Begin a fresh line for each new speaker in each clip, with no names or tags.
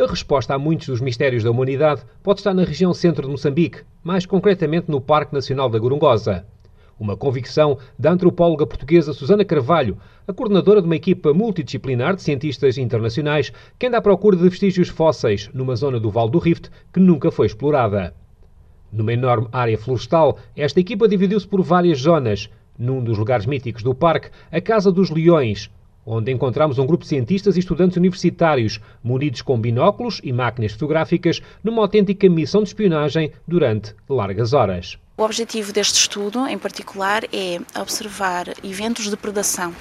A resposta a muitos dos mistérios da humanidade pode estar na região centro de Moçambique, mais concretamente no Parque Nacional da Gorongosa. Uma convicção da antropóloga portuguesa Susana Carvalho, a coordenadora de uma equipa multidisciplinar de cientistas internacionais que anda à procura de vestígios fósseis numa zona do Vale do Rift que nunca foi explorada. Numa enorme área florestal, esta equipa dividiu-se por várias zonas. Num dos lugares míticos do parque, a Casa dos Leões, onde encontramos um grupo de cientistas e estudantes universitários, munidos com binóculos e máquinas fotográficas, numa autêntica missão de espionagem durante largas horas.
O objetivo deste estudo, em particular, é observar eventos de predação.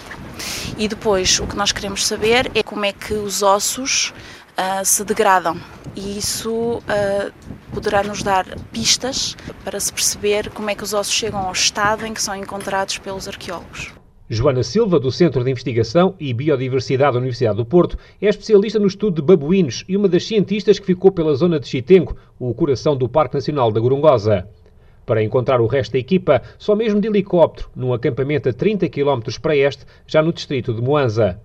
E depois, o que nós queremos saber é como é que os ossos uh, se degradam. E isso uh, poderá nos dar pistas para se perceber como é que os ossos chegam ao estado em que são encontrados pelos arqueólogos.
Joana Silva, do Centro de Investigação e Biodiversidade da Universidade do Porto, é especialista no estudo de babuínos e uma das cientistas que ficou pela zona de Chitengo, o coração do Parque Nacional da Gorongosa. Para encontrar o resto da equipa, só mesmo de helicóptero, num acampamento a 30 km para este, já no distrito de Moanza.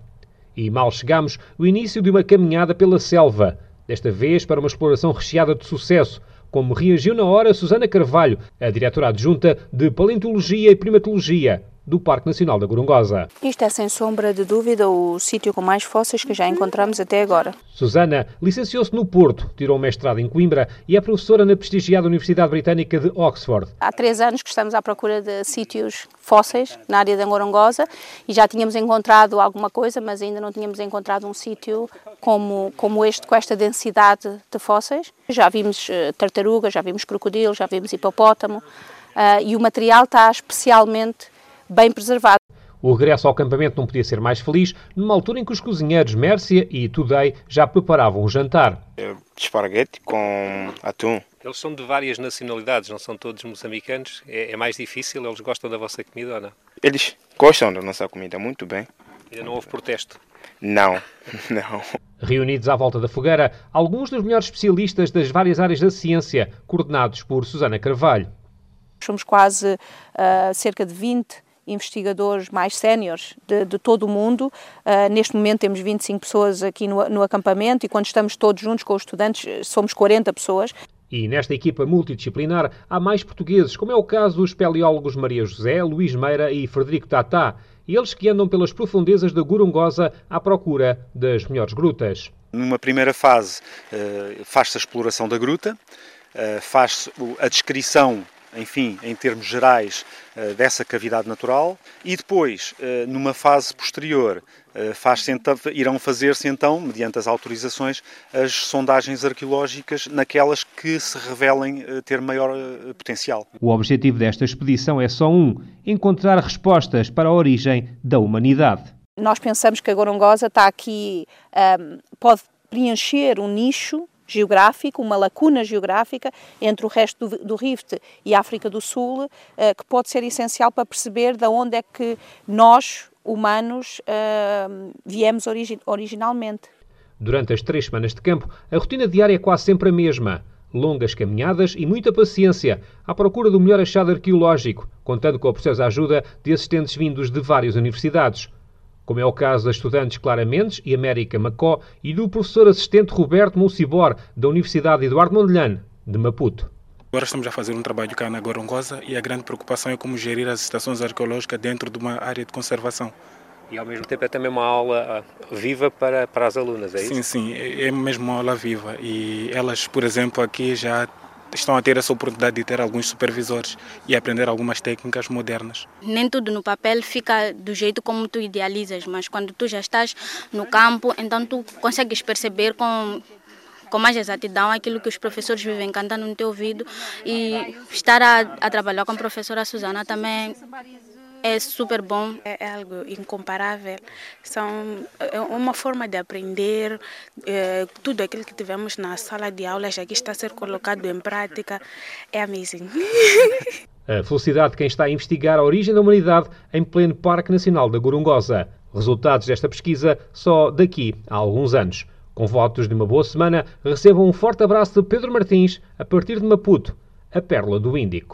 E mal chegamos, o início de uma caminhada pela selva, desta vez para uma exploração recheada de sucesso, como reagiu na hora Susana Carvalho, a diretora adjunta de Paleontologia e Primatologia, do Parque Nacional da Gorongosa.
Isto é, sem sombra de dúvida, o sítio com mais fósseis que já encontramos até agora.
Susana licenciou-se no Porto, tirou um mestrado em Coimbra e é professora na prestigiada Universidade Britânica de Oxford.
Há três anos que estamos à procura de sítios fósseis na área da Gorongosa e já tínhamos encontrado alguma coisa, mas ainda não tínhamos encontrado um sítio como, como este, com esta densidade de fósseis. Já vimos uh, tartaruga, já vimos crocodilo, já vimos hipopótamo uh, e o material está especialmente bem preservado.
O regresso ao acampamento não podia ser mais feliz, numa altura em que os cozinheiros Mércia e Today já preparavam o jantar.
É, esparguete com atum.
Eles são de várias nacionalidades, não são todos moçambicanos. É, é, mais difícil? Eles gostam da vossa comida ou não?
Eles gostam da nossa comida muito bem.
Ainda não houve protesto?
Não, não.
Reunidos à volta da fogueira, alguns dos melhores especialistas das várias áreas da ciência, coordenados por Susana Carvalho.
Somos quase uh, cerca de 20 investigadores mais séniores de, de, todo o mundo. Uh, neste momento temos 25 pessoas aqui no, no acampamento e quando estamos todos juntos com os estudantes somos 40 pessoas.
E nesta equipa multidisciplinar há mais portugueses, como é o caso dos espeleólogos Maria José, Luís Meira e Frederico Tatá, eles que andam pelas profundezas da Gorongosa à procura das melhores grutas.
Numa primeira fase uh, faz-se a exploração da gruta, uh, faz-se a descrição enfim, em termos gerais, eh, dessa cavidade natural e depois, eh, numa fase posterior, eh, faz então, irão fazer-se então, mediante as autorizações, as sondagens arqueológicas naquelas que se revelem ter maior potencial.
O objetivo desta expedição é só um: encontrar respostas para a origem da humanidade.
Nós pensamos que a Gorongosa está aqui, um, pode preencher um nicho geográfico, uma lacuna geográfica entre o resto do, do Rift e a África do Sul, uh, que pode ser essencial para perceber de onde é que nós, humanos, uh, viemos origi originalmente.
Durante as três semanas de campo, a rotina diária é quase sempre a mesma. Longas caminhadas e muita paciência à procura do melhor achado arqueológico, contando com a preciosa ajuda de assistentes vindos de várias universidades como é o caso das estudantes Clara Mendes e América Macó e do professor assistente Roberto Mulcibor, da Universidade Eduardo Mondlane, de Maputo.
Agora estamos a fazer um trabalho cá na Gorongosa e a grande preocupação é como gerir as estações arqueológicas dentro de uma área de conservação.
E ao mesmo tempo é também uma aula ah, viva para, para as alunas, é isso?
Sim, sim, é, é mesmo uma aula viva. E elas, por exemplo, aqui já estão a ter essa oportunidade de ter alguns supervisores e aprender algumas técnicas modernas.
Nem tudo no papel fica do jeito como tu idealizas, mas quando tu já estás no campo, então tu consegues perceber com com mais exatidão aquilo que os professores vivem cantando no teu ouvido e estar a, a trabalhar com a professora Susana também é super bom.
É, é algo incomparável. São é uma forma de aprender é, tudo aquilo que tivemos na sala de aula já que está a ser colocado em prática. É amazing.
A felicidade de quem está a investigar a origem da humanidade em pleno Parque Nacional da Gorongosa. Resultados desta pesquisa só daqui a alguns anos. Com votos de uma boa semana, recebam um forte abraço de Pedro Martins, a partir de Maputo, a Pérola do Índico.